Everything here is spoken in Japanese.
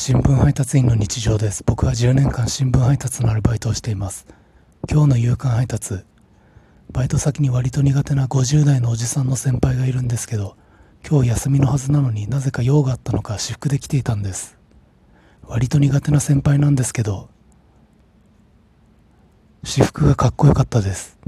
新聞配達員の日常です。僕は10年間新聞配達のアルバイトをしています。今日の夕刊配達。バイト先に割と苦手な50代のおじさんの先輩がいるんですけど今日休みのはずなのになぜか用があったのか私服で来ていたんです。割と苦手な先輩なんですけど私服がかっこよかったです。